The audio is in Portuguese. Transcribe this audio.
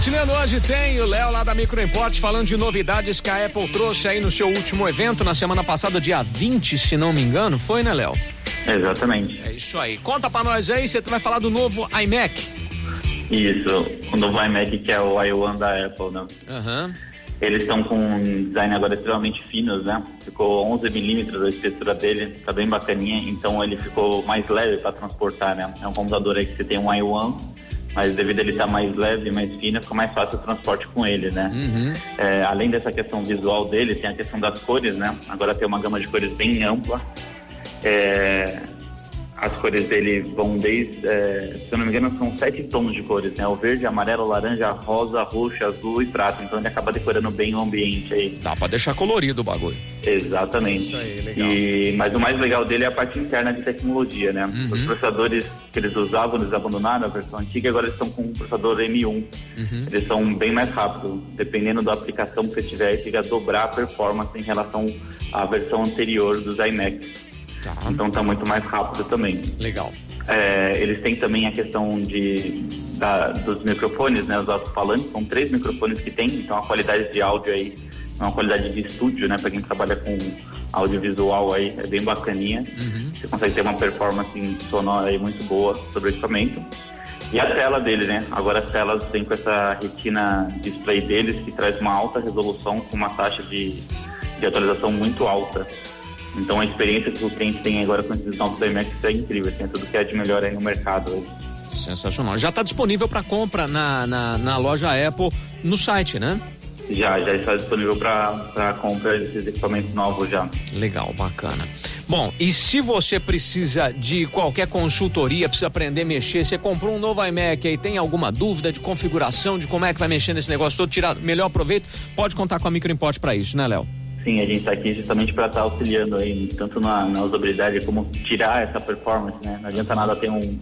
Compartilhando hoje tem o Léo lá da Micro Import falando de novidades que a Apple trouxe aí no seu último evento na semana passada, dia 20, se não me engano, foi, né, Léo? Exatamente. É isso aí. Conta pra nós aí, você vai falar do novo iMac. Isso, o novo iMac que é o i1 da Apple, né? Aham. Eles estão com um design agora extremamente finos, né? Ficou 11 milímetros a espessura dele, tá bem bacaninha, então ele ficou mais leve para transportar, né? É um computador aí que você tem um i1, mas devido a ele estar mais leve, mais fino, fica mais fácil o transporte com ele, né? Uhum. É, além dessa questão visual dele, tem a questão das cores, né? Agora tem uma gama de cores bem ampla. É, as cores dele vão desde, é, se eu não me engano, são sete tons de cores, né? O verde, amarelo, laranja, rosa, roxo, azul e prata. Então ele acaba decorando bem o ambiente aí. Dá pra deixar colorido o bagulho. Exatamente. Isso aí, legal. E, mas o mais legal dele é a parte interna de tecnologia, né? Uhum. Os processadores que eles usavam, eles abandonaram a versão antiga, agora eles estão com um processador M1. Uhum. Eles são bem mais rápidos. Dependendo da aplicação que você tiver, chega a dobrar a performance em relação à versão anterior dos iMacs. Tá. Então tá muito mais rápido também. Legal. É, eles têm também a questão de, da- dos microfones, né? Os alto-falantes, são três microfones que tem, então a qualidade de áudio aí é uma qualidade de estúdio, né? Para quem trabalha com audiovisual aí, é bem bacaninha. Você consegue ter uma performance sonora aí muito boa sobre o equipamento. E a tela dele, né? Agora as telas vêm com essa retina display deles que traz uma alta resolução com uma taxa de, de atualização muito alta. Então a experiência que os clientes têm agora com esses novos iMacs é incrível, tem tudo que é de melhor aí no mercado. hoje. Sensacional. Já tá disponível pra compra na, na, na loja Apple no site, né? Já, já está disponível para compra desses equipamentos novos já. Legal, bacana. Bom, e se você precisa de qualquer consultoria, precisa aprender a mexer, você comprou um novo iMac aí, tem alguma dúvida de configuração, de como é que vai mexer nesse negócio todo, tirar melhor proveito, pode contar com a Microimport para isso, né, Léo? Sim, a gente está aqui justamente para estar auxiliando aí, tanto na, na usabilidade como tirar essa performance, né? Não adianta nada ter um,